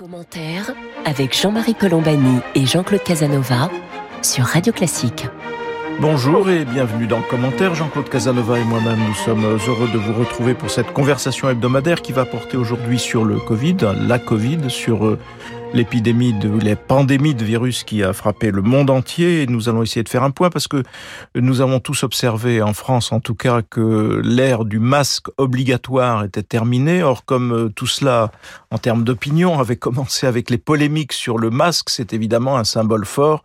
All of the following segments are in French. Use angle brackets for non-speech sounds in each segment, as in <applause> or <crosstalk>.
Commentaire avec Jean-Marie Colombani et Jean-Claude Casanova sur Radio Classique. Bonjour et bienvenue dans le commentaire. Jean-Claude Casanova et moi-même, nous sommes heureux de vous retrouver pour cette conversation hebdomadaire qui va porter aujourd'hui sur le Covid, la Covid, sur euh, l'épidémie de les pandémies de virus qui a frappé le monde entier. Nous allons essayer de faire un point parce que nous avons tous observé en France, en tout cas, que l'ère du masque obligatoire était terminée. Or, comme euh, tout cela, en termes d'opinion, avait commencé avec les polémiques sur le masque, c'est évidemment un symbole fort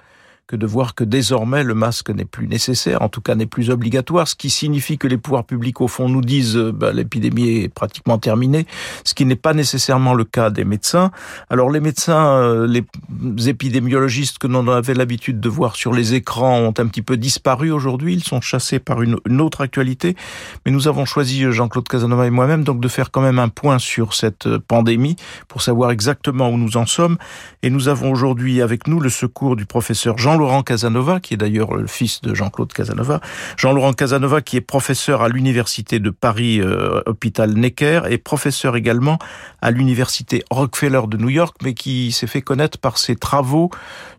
que de voir que désormais le masque n'est plus nécessaire, en tout cas n'est plus obligatoire, ce qui signifie que les pouvoirs publics au fond nous disent euh, bah, l'épidémie est pratiquement terminée, ce qui n'est pas nécessairement le cas des médecins. Alors les médecins, euh, les épidémiologistes que l'on avait l'habitude de voir sur les écrans ont un petit peu disparu aujourd'hui, ils sont chassés par une, une autre actualité, mais nous avons choisi Jean-Claude Casanova et moi-même donc de faire quand même un point sur cette euh, pandémie pour savoir exactement où nous en sommes. Et nous avons aujourd'hui avec nous le secours du professeur Jean Jean-Laurent Casanova, qui est d'ailleurs le fils de Jean-Claude Casanova. Jean-Laurent Casanova, qui est professeur à l'université de Paris, euh, hôpital Necker, et professeur également à l'université Rockefeller de New York, mais qui s'est fait connaître par ses travaux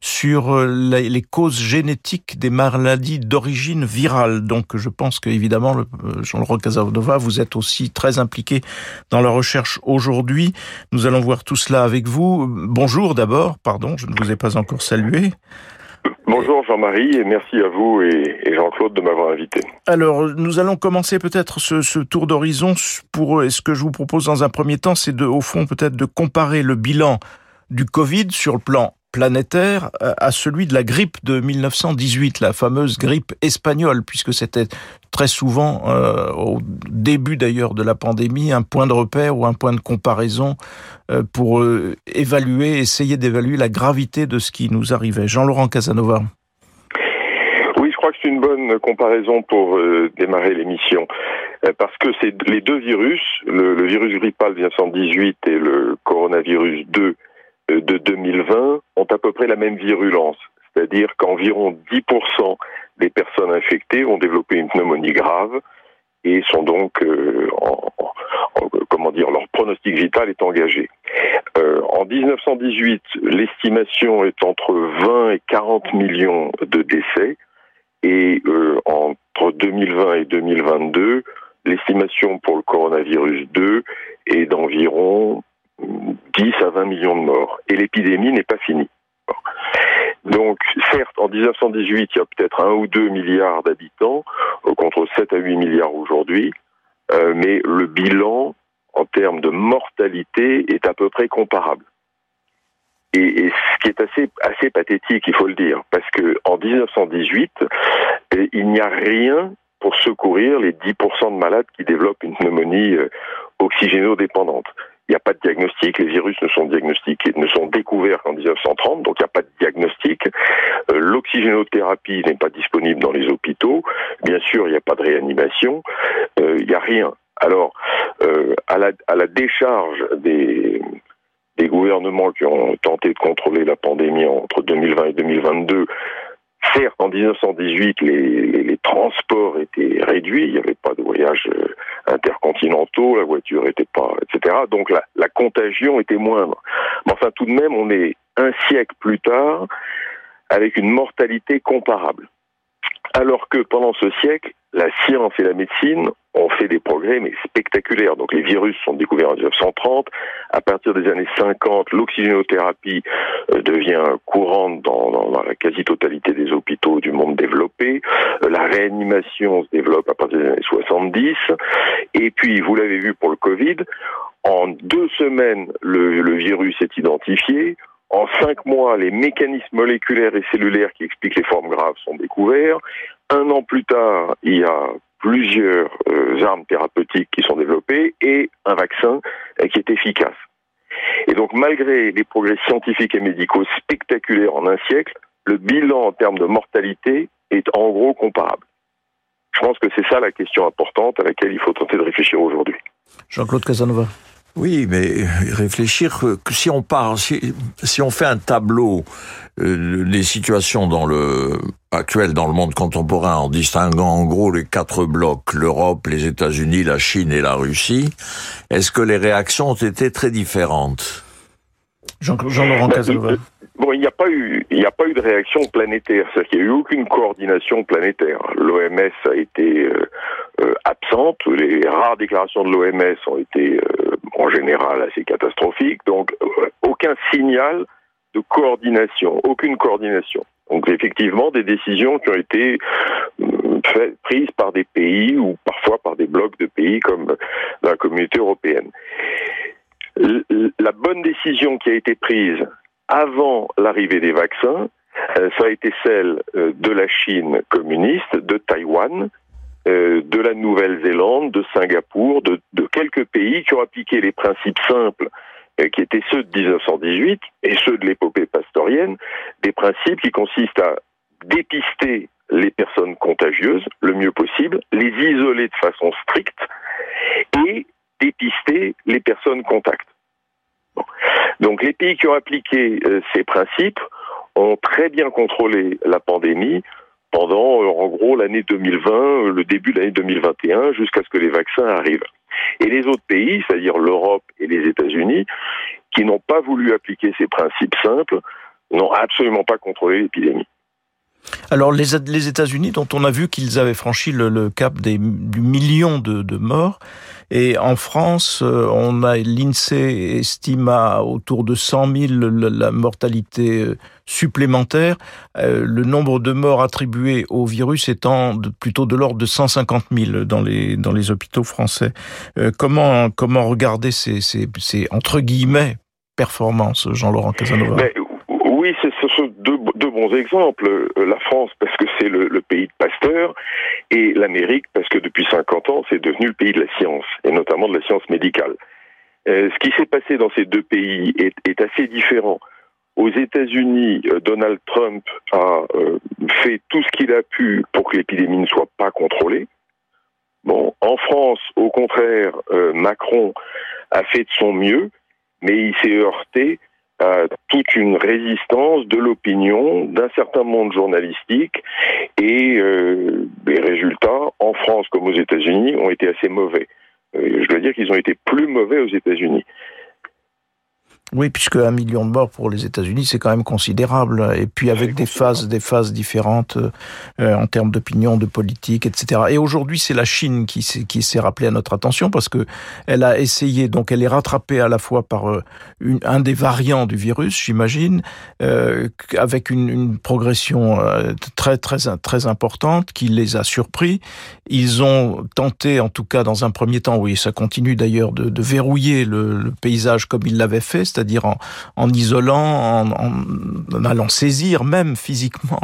sur euh, les causes génétiques des maladies d'origine virale. Donc, je pense que évidemment, euh, Jean-Laurent Casanova, vous êtes aussi très impliqué dans la recherche aujourd'hui. Nous allons voir tout cela avec vous. Bonjour d'abord, pardon, je ne vous ai pas encore salué. Bonjour Jean-Marie et merci à vous et, Jean-Claude de m'avoir invité. Alors nous allons commencer peut-être ce, tour d'horizon pour et ce que je vous propose dans un premier temps c'est de au fond peut-être de comparer le bilan du Covid sur le plan planétaire à celui de la grippe de 1918, la fameuse grippe espagnole, puisque c'était très souvent, euh, au début d'ailleurs de la pandémie, un point de repère ou un point de comparaison euh, pour euh, évaluer, essayer d'évaluer la gravité de ce qui nous arrivait. Jean-Laurent Casanova. Oui, je crois que c'est une bonne comparaison pour démarrer l'émission, parce que c'est les deux virus, le, le virus grippal 1918 et le coronavirus 2 de 2020 ont à peu près la même virulence, c'est-à-dire qu'environ 10% des personnes infectées vont développer une pneumonie grave et sont donc euh, en, en, comment dire leur pronostic vital est engagé. Euh, en 1918, l'estimation est entre 20 et 40 millions de décès et euh, entre 2020 et 2022, l'estimation pour le coronavirus 2 est d'environ 10 à 20 millions de morts. Et l'épidémie n'est pas finie. Donc, certes, en 1918, il y a peut-être un ou deux milliards d'habitants, euh, contre 7 à 8 milliards aujourd'hui, euh, mais le bilan en termes de mortalité est à peu près comparable. Et, et, ce qui est assez, assez pathétique, il faut le dire, parce que en 1918, euh, il n'y a rien pour secourir les 10% de malades qui développent une pneumonie oxygénodépendante. Il n'y a pas de diagnostic, les virus ne sont diagnostiqués, ne sont découverts qu'en 1930, donc il n'y a pas de diagnostic. Euh, L'oxygénothérapie n'est pas disponible dans les hôpitaux. Bien sûr, il n'y a pas de réanimation. Euh, il n'y a rien. Alors, euh, à, la, à la décharge des, des gouvernements qui ont tenté de contrôler la pandémie entre 2020 et 2022, Certes, en 1918, les, transports étaient réduits, il n'y avait pas de voyages euh, intercontinentaux, la voiture n'était pas, etc. Donc la, contagion était moindre. Mais enfin, tout de même, on est un siècle plus tard avec une mortalité comparable. Alors que pendant ce siècle, la science et la médecine ont fait des progrès, mais spectaculaires. Donc les virus sont découverts en 1930. À partir des années 50, l'oxygénothérapie euh, devient courante dans, la quasi-totalité des hôpitaux du monde développé. Euh, la réanimation se développe à partir des années 70. Et puis, vous l'avez vu pour le Covid, en deux semaines, le virus est identifié. En cinq mois, les mécanismes moléculaires et cellulaires qui expliquent les formes graves sont découverts. Un an plus tard, il y a plusieurs euh, armes thérapeutiques qui sont développées et un vaccin euh, qui est efficace. Et donc, malgré les progrès scientifiques et médicaux spectaculaires en un siècle, le bilan en termes de mortalité est en gros comparable. Je pense que c'est ça la question importante à laquelle il faut tenter de réfléchir aujourd'hui. Jean-Claude Casanova. Oui, mais réfléchir que si on part, si, si on fait un tableau euh, des situations dans le actuel dans le monde contemporain en distinguant en gros les quatre blocs l'Europe, les États-Unis, la Chine et la Russie, est-ce que les réactions ont été très différentes? Jean-Laurent Casanova. Bon, il n'y a pas eu, il n'y a pas eu de réaction planétaire. C'est-à-dire qu'il n'y a eu aucune coordination planétaire. L'OMS a été euh, euh, absente. Les rares déclarations de l'OMS ont été, euh, en général, assez catastrophiques. Donc, aucun signal de coordination, aucune coordination. Donc, effectivement, des décisions qui ont été prises par des pays ou parfois par des blocs de pays comme la communauté européenne. La bonne décision qui a été prise avant l'arrivée des vaccins, euh, ça a été celle euh, de la Chine communiste, de Taïwan, euh, de la Nouvelle-Zélande, de Singapour, de, quelques pays qui ont appliqué les principes simples qui étaient ceux de 1918 et ceux de l'épopée pastorienne, des principes qui consistent à dépister les personnes contagieuses le mieux possible, les isoler de façon stricte et dépister les personnes contacts. Donc les pays qui ont appliqué euh, ces principes ont très bien contrôlé la pandémie pendant, euh, en gros, l'année 2020, euh, le début de l'année 2021, jusqu'à ce que les vaccins arrivent. Et les autres pays, c'est-à-dire l'Europe et les États-Unis, qui n'ont pas voulu appliquer ces principes simples, n'ont absolument pas contrôlé l'épidémie. Alors les, États-Unis, dont on a vu qu'ils avaient franchi le, cap des, du million de, de, morts, et en France, euh, on a l'INSEE estime à autour de 100 000 la, mortalité euh, supplémentaire, euh, le nombre de morts attribués au virus étant plutôt de l'ordre de 150 000 dans les dans les hôpitaux français. comment comment regarder ces, ces, ces entre guillemets performances, Jean-Laurent Casanova? Deux, bons exemples. Euh, la France, parce que c'est le, pays de Pasteur, et l'Amérique, parce que depuis 50 ans, c'est devenu le pays de la science, et notamment de la science médicale. Euh, ce qui s'est passé dans ces deux pays est, assez différent. Aux États-Unis, euh, Donald Trump a fait tout ce qu'il a pu pour que l'épidémie ne soit pas contrôlée. Bon, en France, au contraire, Macron a fait de son mieux, mais il s'est heurté à toute une résistance de l'opinion d'un certain monde journalistique et euh, les résultats en France comme aux États-Unis ont été assez mauvais. Euh, je dois dire qu'ils ont été plus mauvais aux États-Unis. Oui, puisque un million de morts pour les États-Unis, c'est quand même considérable. Et puis avec des phases, des phases différentes euh, en termes d'opinion, de politique, etc. Et aujourd'hui, c'est la Chine qui s'est, qui s'est rappelée à notre attention parce que elle a essayé, donc elle est rattrapée à la fois par euh, une, un des variants du virus, j'imagine, euh, avec une, une progression euh, très très très importante qui les a surpris. Ils ont tenté, en tout cas dans un premier temps, oui, ça continue d'ailleurs de, de verrouiller le, le paysage comme ils l'avaient fait c'est-à-dire en, isolant, en, allant saisir même physiquement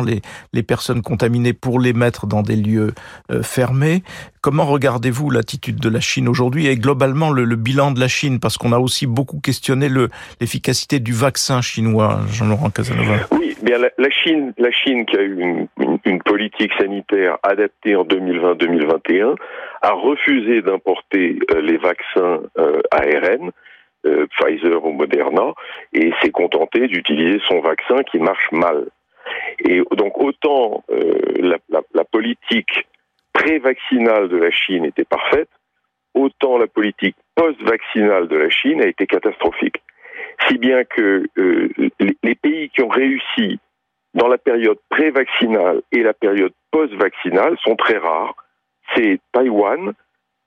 les, personnes contaminées pour les mettre dans des lieux euh, fermés. Comment regardez-vous l'attitude de la Chine aujourd'hui et globalement le, bilan de la Chine? Parce qu'on a aussi beaucoup questionné l'efficacité du vaccin chinois, Jean-Laurent Casanova. Oui, bien la, Chine, la Chine qui a eu une, politique sanitaire adaptée en 2020-2021 a refusé d'importer euh, les vaccins euh, ARN euh, Pfizer ou Moderna, et s'est contenté d'utiliser son vaccin qui marche mal. Et donc autant euh, la, politique pré-vaccinale de la Chine était parfaite, autant la politique post-vaccinale de la Chine a été catastrophique. Si bien que euh, les pays qui ont réussi dans la période pré-vaccinale et la période post-vaccinale sont très rares. C'est Taïwan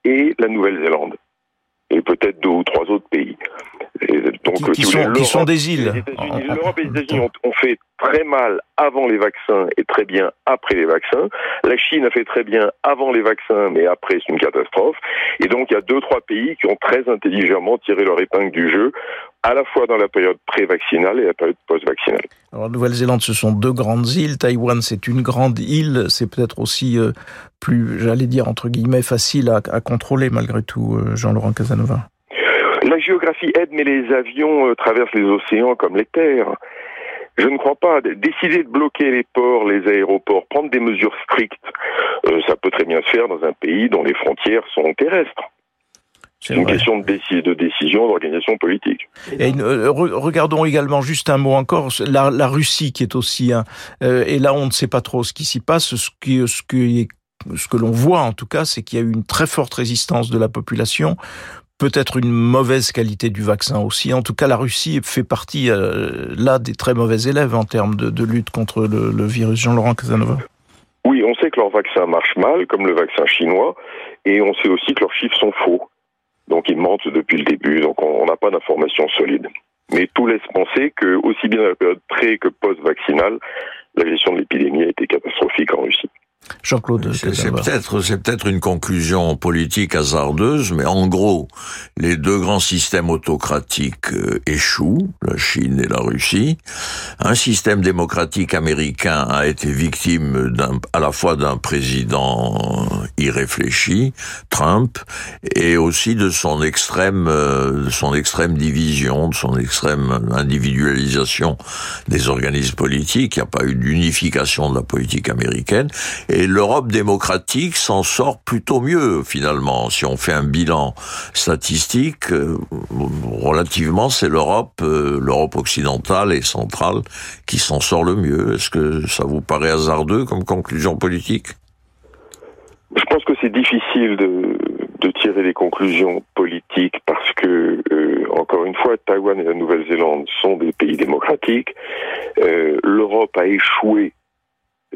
et la Nouvelle-Zélande et peut-être deux ou trois autres pays. donc, qui, sont, des îles. L'Europe et les États-Unis ont, fait très mal avant les vaccins et très bien après les vaccins. La Chine a fait très bien avant les vaccins, mais après c'est une catastrophe. Et donc il y a deux trois pays qui ont très intelligemment tiré leur épingle du jeu, à la fois dans la période pré-vaccinale et la période post-vaccinale. Alors Nouvelle-Zélande, ce sont deux grandes îles. Taïwan, c'est une grande île. C'est peut-être aussi euh, plus, j'allais dire entre guillemets, facile à, à contrôler malgré tout, euh, Jean-Laurent Casanova. La géographie aide, mais les avions euh, traversent les océans comme les terres. Je ne crois pas. Décider de bloquer les ports, les aéroports, prendre des mesures strictes, euh, ça peut très bien se faire dans un pays dont les frontières sont terrestres. C'est une question de, de décision, d'organisation politique. Et euh, regardons également juste un mot encore la, la Russie qui est aussi un. Euh, et là, on ne sait pas trop ce qui s'y passe. Ce qui, ce qui ce que l'on voit en tout cas, c'est qu'il y a eu une très forte résistance de la population peut-être une mauvaise qualité du vaccin aussi. En tout cas, la Russie fait partie euh, là des très mauvais élèves en termes de, lutte contre le, virus. Jean-Laurent Casanova. Oui, on sait que leur vaccin marche mal, comme le vaccin chinois, et on sait aussi que leurs chiffres sont faux. Donc ils mentent depuis le début, donc on n'a pas d'informations solides. Mais tout laisse penser que, aussi bien dans la période pré que post-vaccinale, la gestion de l'épidémie a été catastrophique en Russie. Jean-Claude C'est peut-être c'est peut-être une conclusion politique hasardeuse, mais en gros, les deux grands systèmes autocratiques euh, échouent, la Chine et la Russie. Un système démocratique américain a été victime à la fois d'un président irréfléchi, Trump, et aussi de son extrême euh, de son extrême division, de son extrême individualisation des organismes politiques. Il n'y a pas eu d'unification de la politique américaine. Et l'Europe démocratique s'en sort plutôt mieux, finalement. Si on fait un bilan statistique, euh, relativement, c'est l'Europe, euh, l'Europe occidentale et centrale qui s'en sort le mieux. Est-ce que ça vous paraît hasardeux comme conclusion politique? Je pense que c'est difficile de, tirer des conclusions politiques parce que, euh, encore une fois, Taïwan et la Nouvelle-Zélande sont des pays démocratiques. L'Europe a échoué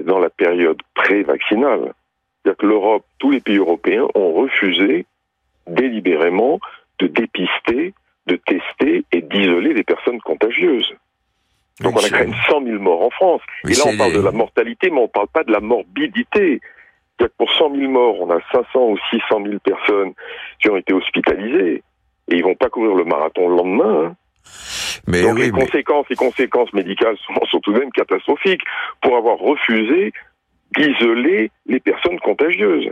dans la période pré-vaccinale. C'est-à-dire que l'Europe, tous les pays européens ont refusé délibérément de dépister, de tester et d'isoler les personnes contagieuses. Donc on a quand même 100 000 morts en France. et là, on parle de la mortalité, mais on ne parle pas de la morbidité. C'est-à-dire que pour 100 000 morts, on a 500 ou 600 000 personnes qui ont été hospitalisées. Et ils vont pas courir le marathon le lendemain. Hein. Mais Donc les conséquences, les conséquences médicales sont, <laughs> sont tout de même catastrophiques pour avoir refusé d'isoler les personnes contagieuses.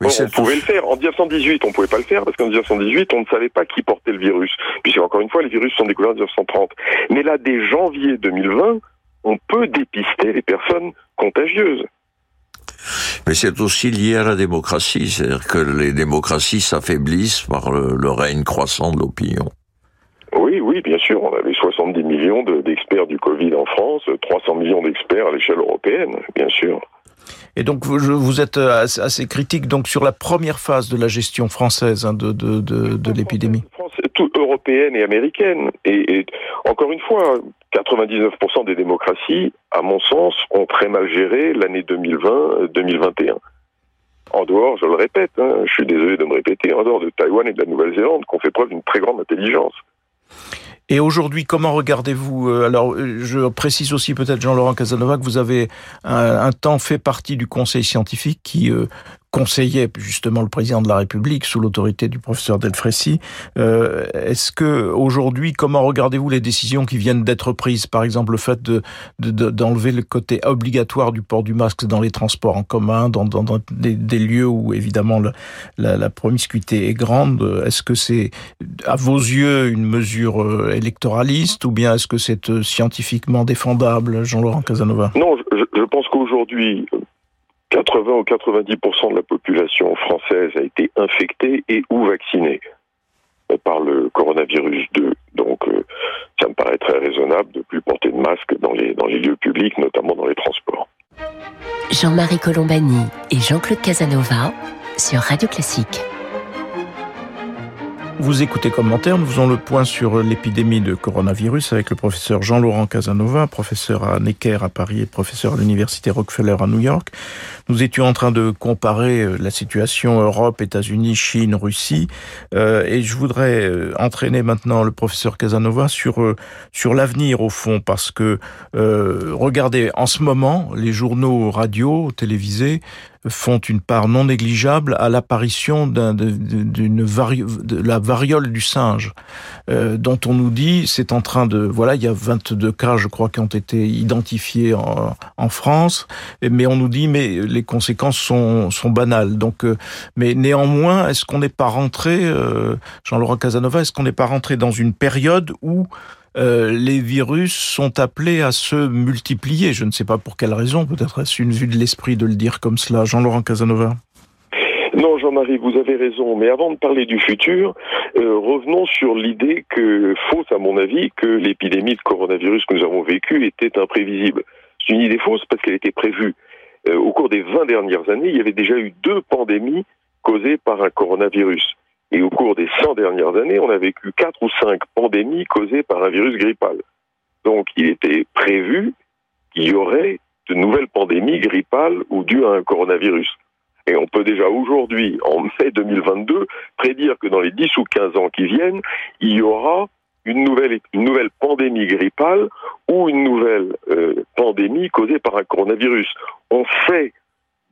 on pouvait le faire. En 1918, on ne pouvait pas le faire parce qu'en 1918, on ne savait pas qui portait le virus. Puisque, encore une fois, les virus sont découverts en 1930. Mais là, dès janvier 2020, on peut dépister les personnes contagieuses. Mais c'est aussi lié à la démocratie, c'est-à-dire que les démocraties s'affaiblissent par le règne croissant de l'opinion. Oui, oui, bien sûr. On avait 70 millions d'experts du Covid en France, 300 millions d'experts à l'échelle européenne, bien sûr. Et donc vous, êtes euh, assez critique donc sur la première phase de la gestion française hein, de, de, de, de l'épidémie. Tout européenne et américaine. Et, encore une fois, 99% des démocraties, à mon sens, ont très mal géré l'année 2020-2021. En dehors, je le répète, hein, je suis désolé de me répéter, en dehors de Taïwan et de la Nouvelle-Zélande, qu'on fait preuve d'une très grande intelligence. Et aujourd'hui, comment regardez-vous euh, Alors, euh, je précise aussi peut-être, Jean-Laurent Casanova, que vous avez un, temps fait partie du conseil scientifique qui euh, conseillait justement le président de la République sous l'autorité du professeur Delfrécy. Euh, Est-ce que aujourd'hui, comment regardez-vous les décisions qui viennent d'être prises? Par exemple, le fait de d'enlever le côté obligatoire du port du masque dans les transports en commun, dans, dans, dans des, des, lieux où évidemment le, la, la, promiscuité est grande. Est-ce que c'est à vos yeux une mesure euh, électoraliste ou bien est-ce que c'est euh, scientifiquement défendable, Jean-Laurent Casanova? Non, je, je pense qu'aujourd'hui, 80 ou 90% de la population française a été infectée et ou vaccinée par le coronavirus 2. Donc euh, ça me paraît très raisonnable de plus porter de masque dans les, dans les lieux publics, notamment dans les transports. Jean-Marie Colombani et Jean-Claude Casanova sur Radio Classique. Vous écoutez Commentaire, nous faisons le point sur l'épidémie de coronavirus avec le professeur Jean-Laurent Casanova, professeur à Necker à Paris et professeur à l'université Rockefeller à New York. Nous étions en train de comparer euh, la situation Europe, États-Unis, Chine, Russie, euh, et je voudrais euh, entraîner maintenant le professeur Casanova sur sur l'avenir au fond, parce que regardez, en ce moment, les journaux radio, télévisés font une part non négligeable à l'apparition d'une de la variole du singe, euh, dont on nous dit c'est en train de voilà il y a 22 cas je crois qui ont été identifiés en, en France, mais on nous dit mais les conséquences sont, sont banales. Donc, euh, mais néanmoins, est-ce qu'on n'est pas rentré, euh, Jean-Laurent Casanova, est-ce qu'on n'est pas rentré dans une période où euh, les virus sont appelés à se multiplier. Je ne sais pas pour quelle raison, peut-être est-ce une vue de l'esprit de le dire comme cela. Jean-Laurent Casanova. Non, Jean-Marie, vous avez raison. Mais avant de parler du futur, euh, revenons sur l'idée que, fausse à mon avis, que l'épidémie de coronavirus que nous avons vécue était imprévisible. C'est une idée fausse parce qu'elle était prévue. Euh, au cours des 20 dernières années, il y avait déjà eu deux pandémies causées par un coronavirus. Et au cours des 100 dernières années, on a vécu quatre ou cinq pandémies causées par un virus grippal. Donc il était prévu qu'il y aurait de nouvelles pandémies grippales ou dues à un coronavirus. Et on peut déjà aujourd'hui, en mai 2022, prédire que dans les 10 ou 15 ans qui viennent, il y aura une nouvelle, une nouvelle pandémie grippale ou une nouvelle euh, pandémie causée par un coronavirus. On sait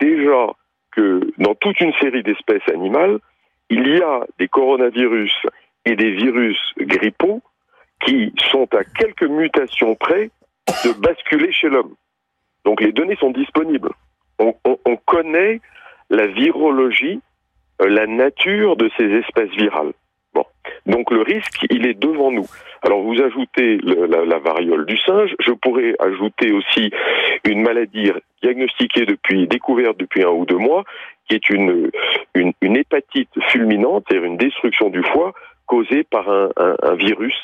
déjà que dans toute une série d'espèces animales, il y a des coronavirus et des virus grippaux qui sont à quelques mutations près de basculer chez l'homme. Donc les données sont disponibles. On, connaît la virologie, euh, la nature de ces espèces virales. Bon, donc le risque, il est devant nous. Alors vous ajoutez la, variole du singe, je pourrais ajouter aussi une maladie diagnostiquée depuis, découverte depuis un ou deux mois, qui est une, une, hépatite fulminante, c'est-à-dire une destruction du foie causée par un, virus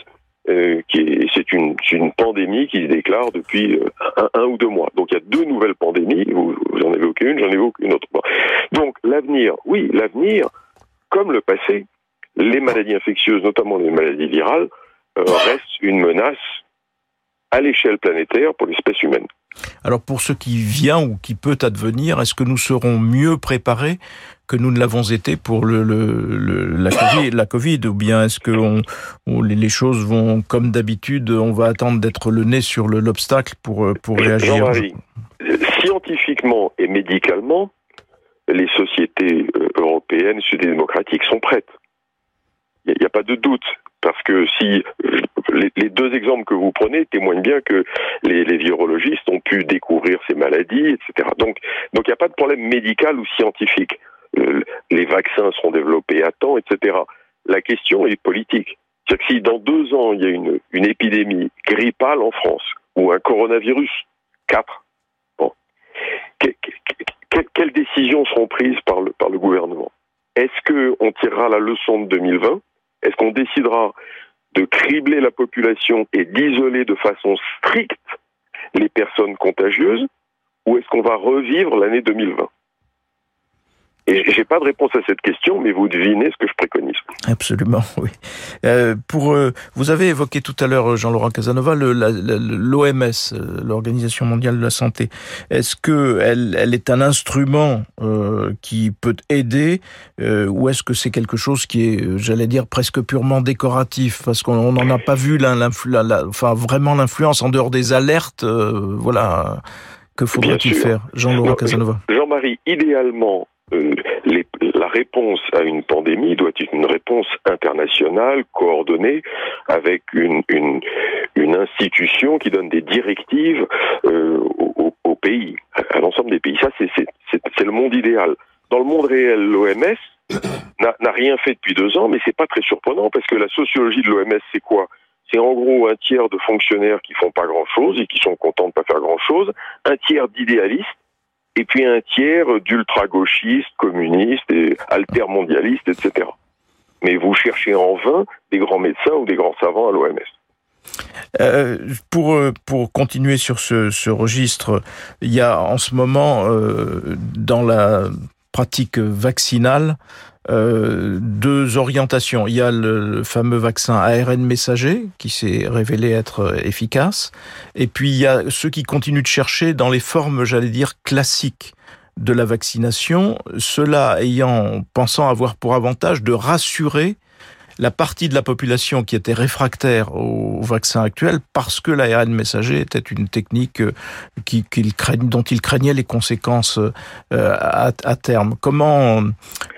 euh, c'est une, une, pandémie qui se déclare depuis euh, un, ou deux mois. Donc il y a deux nouvelles pandémies. Vous, en évoquez une, j'en évoque une autre. Donc l'avenir, oui, l'avenir, comme le passé, les maladies infectieuses, notamment les maladies virales, euh, restent une menace à l'échelle planétaire pour l'espèce humaine. Alors pour ce qui vient ou qui peut advenir, est-ce que nous serons mieux préparés que nous ne l'avons été pour le, la, COVID, la, COVID, ou bien est-ce que on, les choses vont comme d'habitude, on va attendre d'être le nez sur l'obstacle pour, pour réagir? Scientifiquement et médicalement, les sociétés euh, européennes, sud-démocratiques sont prêtes. Il n'y a, pas de doute. Parce que si les, deux exemples que vous prenez témoignent bien que les, virologistes ont pu découvrir ces maladies, etc. Donc, donc il n'y a pas de problème médical ou scientifique. Euh, les vaccins seront développés à temps, etc. La question est politique. C'est-à-dire que si dans deux ans il y a une, une épidémie grippale en France ou un coronavirus, quatre, bon, quelles décisions seront prises par le, par le gouvernement? Est-ce qu'on tirera la leçon de 2020 est-ce qu'on décidera de cribler la population et d'isoler de façon stricte les personnes contagieuses ou est-ce qu'on va revivre l'année 2020 et j'ai pas de réponse à cette question, mais vous devinez ce que je préconise. Absolument, <laughs> oui. Euh, pour euh, vous avez évoqué tout à l'heure Jean-Laurent Casanova l'OMS, euh, l'Organisation mondiale de la santé. Est-ce que elle, elle, est un instrument euh, qui peut aider, euh, ou est-ce que c'est quelque chose qui est, j'allais dire, presque purement décoratif, parce qu'on n'en a pas vu enfin vraiment l'influence en dehors des alertes. voilà, que faudrait-il faire, Jean-Laurent Casanova? Jean-Marie, idéalement euh, la réponse à une pandémie doit être une réponse internationale, coordonnée, avec une, une, une institution qui donne des directives euh, au, au, pays, à, l'ensemble des pays. Ça, c'est le monde idéal. Dans le monde réel, l'OMS <coughs> n'a rien fait depuis deux ans, mais c'est pas très surprenant parce que la sociologie de l'OMS, c'est quoi? C'est en gros un tiers de fonctionnaires qui font pas grand chose et qui sont contents de pas faire grand chose, un tiers d'idéalistes et puis un tiers d'ultra-gauchistes, communistes et altermondialistes, etc. Mais vous cherchez en vain des grands médecins ou des grands savants à l'OMS. Euh, pour euh, pour continuer sur ce, ce, registre, il y a en ce moment euh, dans la pratique vaccinale euh, deux orientations. Il y a le, fameux vaccin ARN messager qui s'est révélé être efficace, et puis il y a ceux qui continuent de chercher dans les formes, j'allais dire, classiques de la vaccination, cela ayant, pensant avoir pour avantage de rassurer la partie de la population qui était réfractaire au vaccin actuel parce que l'ARN messager était une technique euh, qui, dont il craignait les conséquences euh, à, terme. Comment,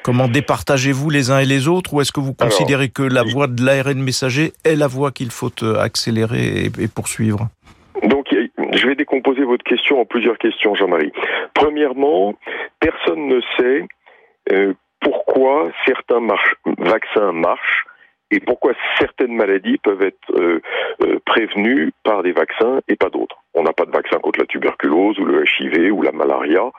comment départagez-vous les uns et les autres ou est-ce que vous considérez que la voie de l'ARN messager est la voie qu'il faut euh, accélérer et, poursuivre? Donc, je vais décomposer votre question en plusieurs questions, Jean-Marie. Premièrement, personne ne sait pourquoi certains vaccins marchent et pourquoi certaines maladies peuvent être euh, euh, prévenues par des vaccins et pas d'autres. On n'a pas de vaccin contre la tuberculose ou le HIV ou la malaria,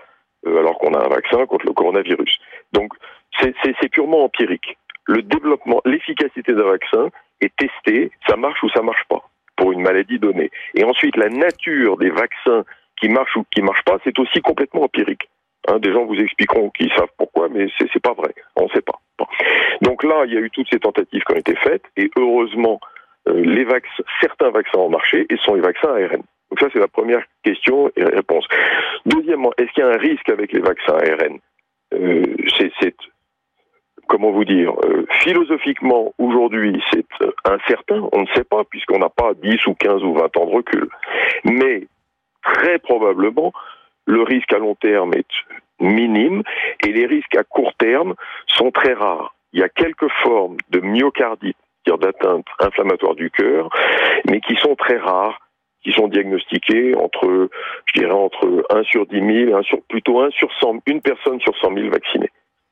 euh, alors qu'on a un vaccin contre le coronavirus. Donc c'est purement empirique. Le développement, l'efficacité d'un vaccin est testée, ça marche ou ça marche pas pour une maladie donnée. Et ensuite, la nature des vaccins qui marchent ou qui marchent pas, c'est aussi complètement empirique. Hein, des gens vous expliqueront qu'ils savent pourquoi, mais c'est, c'est pas vrai. On ne sait pas. Donc là, il y a eu toutes ces tentatives qui ont été faites, et heureusement, euh, certains vaccins ont marché, et sont les vaccins ARN. Donc ça, c'est la première question et réponse. Deuxièmement, est-ce qu'il y a un risque avec les vaccins ARN euh, c'est, comment vous dire, euh, philosophiquement, aujourd'hui, c'est incertain, on ne sait pas, puisqu'on n'a pas 10 ou 15 ou 20 ans de recul. Mais très probablement, le risque à long terme est minime et les risques à court terme sont très rares. Il y a quelques formes de myocardite, c'est-à-dire d'atteinte inflammatoire du cœur, mais qui sont très rares, qui sont diagnostiquées entre, je dirais, entre 1 sur 10 000, sur, plutôt 1 sur 100, une personne sur 100 000 vaccinée.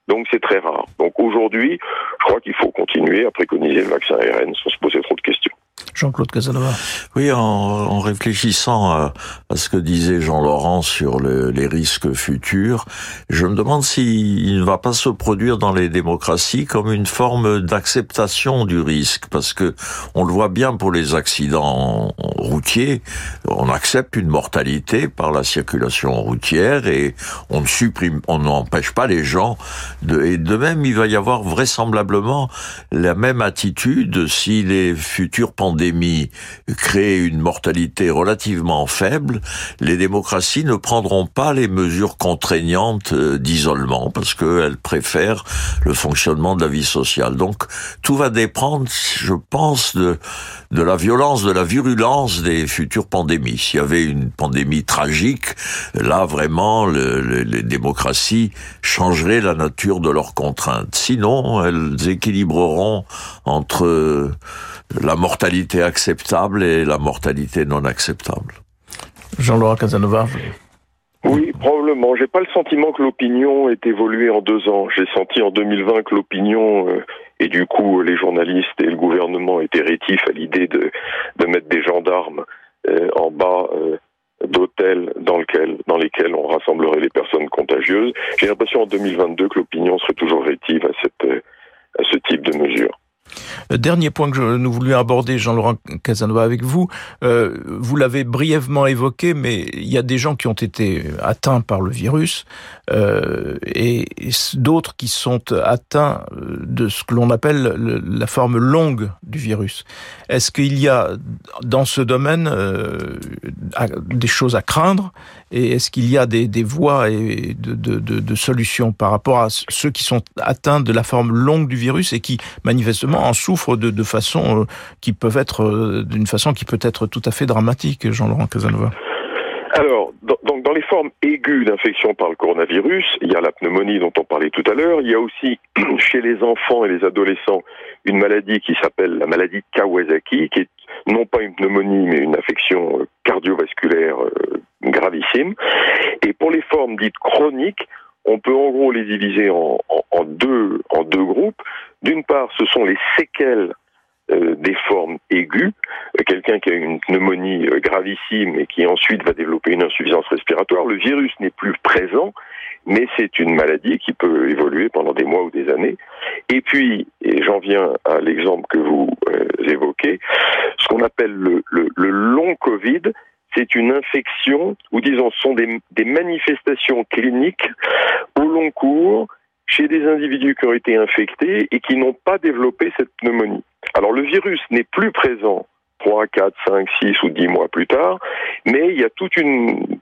Donc c'est très rare. Donc aujourd'hui, je crois qu'il faut continuer à préconiser le vaccin ARN sans se poser trop de questions. Jean-Claude Casanova. Oui, en, réfléchissant à, ce que disait Jean-Laurent sur les risques futurs, je me demande s'il ne va pas se produire dans les démocraties comme une forme d'acceptation du risque, parce que on le voit bien pour les accidents routiers, on accepte une mortalité par la circulation routière et on ne supprime, on n'empêche pas les gens de, et de même il va y avoir vraisemblablement la même attitude si les futures pandémies créer une mortalité relativement faible, les démocraties ne prendront pas les mesures contraignantes euh, d'isolement parce qu'elles préfèrent le fonctionnement de la vie sociale. Donc tout va dépendre, je pense, de, de la violence, de la virulence des futures pandémies. S'il y avait une pandémie tragique, là vraiment les démocraties changeraient la nature de leurs contraintes. Sinon, elles équilibreront entre la mortalité acceptable et la mortalité non acceptable. Jean-Laurent Casanova. Oui, probablement. J'ai pas le sentiment que l'opinion ait évolué en deux ans. J'ai senti en 2020 que l'opinion euh, et du coup les journalistes et le gouvernement étaient rétifs à l'idée de, de mettre des gendarmes euh, en bas euh, d'hôtels dans, lequel, dans lesquels on rassemblerait les personnes contagieuses. J'ai l'impression en 2022 que l'opinion serait toujours rétive à, cette, à ce type de mesures. Euh, dernier point que nous voulions aborder, Jean-Laurent Casanova, avec vous. Euh, vous l'avez brièvement évoqué, mais il y a des gens qui ont été atteints par le virus euh, et d'autres qui sont atteints de ce que l'on appelle la forme longue du virus. Est-ce qu'il y a dans ce domaine des choses à craindre? Et est-ce qu'il y a des, voies et de, solutions par rapport à ceux qui sont atteints de la forme longue du virus et qui manifestement en souffrent de, façon euh, qui peuvent être euh, d'une façon qui peut être tout à fait dramatique, Jean-Laurent Casanova? Alors, donc dans les formes aiguës d'infection par le coronavirus, il y a la pneumonie dont on parlait tout à l'heure. Il y a aussi <clears throat> chez les enfants et les adolescents une maladie qui s'appelle la maladie de Kawasaki, qui est non pas une pneumonie mais une infection euh, cardiovasculaire gravissime. Et pour les formes dites chroniques, on peut en gros les diviser en, deux, en deux groupes. D'une part, ce sont les séquelles euh, des formes aiguës, euh, quelqu'un qui a une pneumonie euh, gravissime et qui ensuite va développer une insuffisance respiratoire. Le virus n'est plus présent, mais c'est une maladie qui peut évoluer pendant des mois ou des années. Et puis, et j'en viens à l'exemple que vous évoquez, ce qu'on appelle le, long Covid, c'est une infection, ou disons, ce sont des, manifestations cliniques au long cours chez des individus qui ont été infectés et qui n'ont pas développé cette pneumonie. Alors le virus n'est plus présent 3, 4, 5, 6 ou 10 mois plus tard, mais il y a toute une,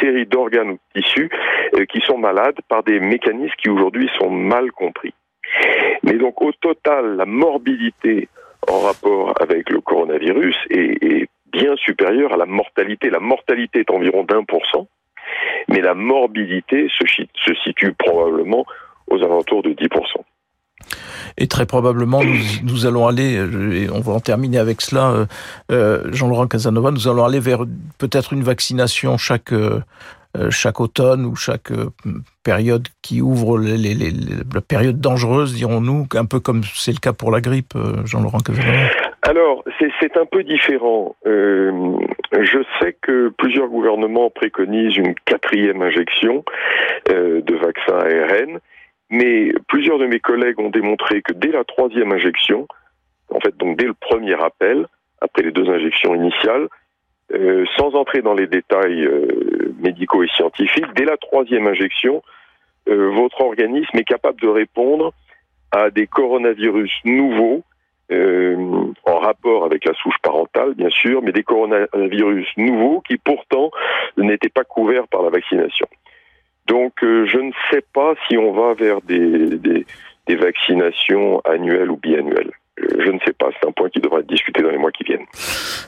série d'organes ou de tissus euh, qui sont malades par des mécanismes qui aujourd'hui sont mal compris. Mais donc au total, la morbidité en rapport avec le coronavirus est bien supérieure à la mortalité. La mortalité est environ d'un pour cent, mais la morbidité se, situe probablement aux alentours de 10%. Et très probablement, nous, allons aller, euh, et on va en terminer avec cela, euh, euh, Jean-Laurent Casanova, nous allons aller vers peut-être une vaccination chaque, chaque automne ou chaque période qui ouvre la période dangereuse, dirons-nous, un peu comme c'est le cas pour la grippe, Jean-Laurent Casanova. Alors, c'est un peu différent. Euh, je sais que plusieurs gouvernements préconisent une quatrième injection euh, de vaccin ARN, mais plusieurs de mes collègues ont démontré que dès la troisième injection, en fait donc dès le premier appel, après les deux injections initiales, sans entrer dans les détails médicaux et scientifiques, dès la troisième injection, votre organisme est capable de répondre à des coronavirus nouveaux euh, en rapport avec la souche parentale, bien sûr, mais des coronavirus nouveaux qui pourtant n'étaient pas couverts par la vaccination. Donc euh, je ne sais pas si on va vers des, des, des vaccinations annuelles ou biannuelles je ne sais pas. C'est un point qui devra être discuté dans les mois qui viennent.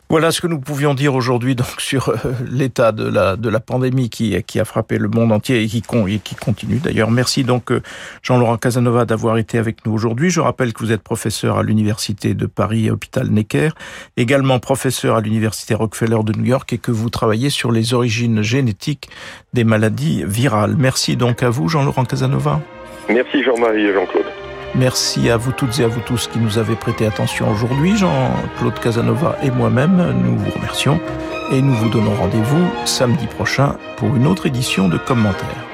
Voilà ce que nous pouvions dire aujourd'hui donc sur euh, l'état de la de la pandémie qui qui a frappé le monde entier et qui et qui continue d'ailleurs. Merci donc euh, Jean-Laurent Casanova d'avoir été avec nous aujourd'hui. Je rappelle que vous êtes professeur à l'université de Paris Hôpital Necker, également professeur à l'université Rockefeller de New York et que vous travaillez sur les origines génétiques des maladies virales. Merci donc à vous Jean-Laurent Casanova. Merci Jean-Marie et Jean-Claude. Merci à vous toutes et à vous tous qui nous avez prêté attention aujourd'hui. Jean-Claude Casanova et moi-même, nous vous remercions et nous vous donnons rendez-vous samedi prochain pour une autre édition de commentaires.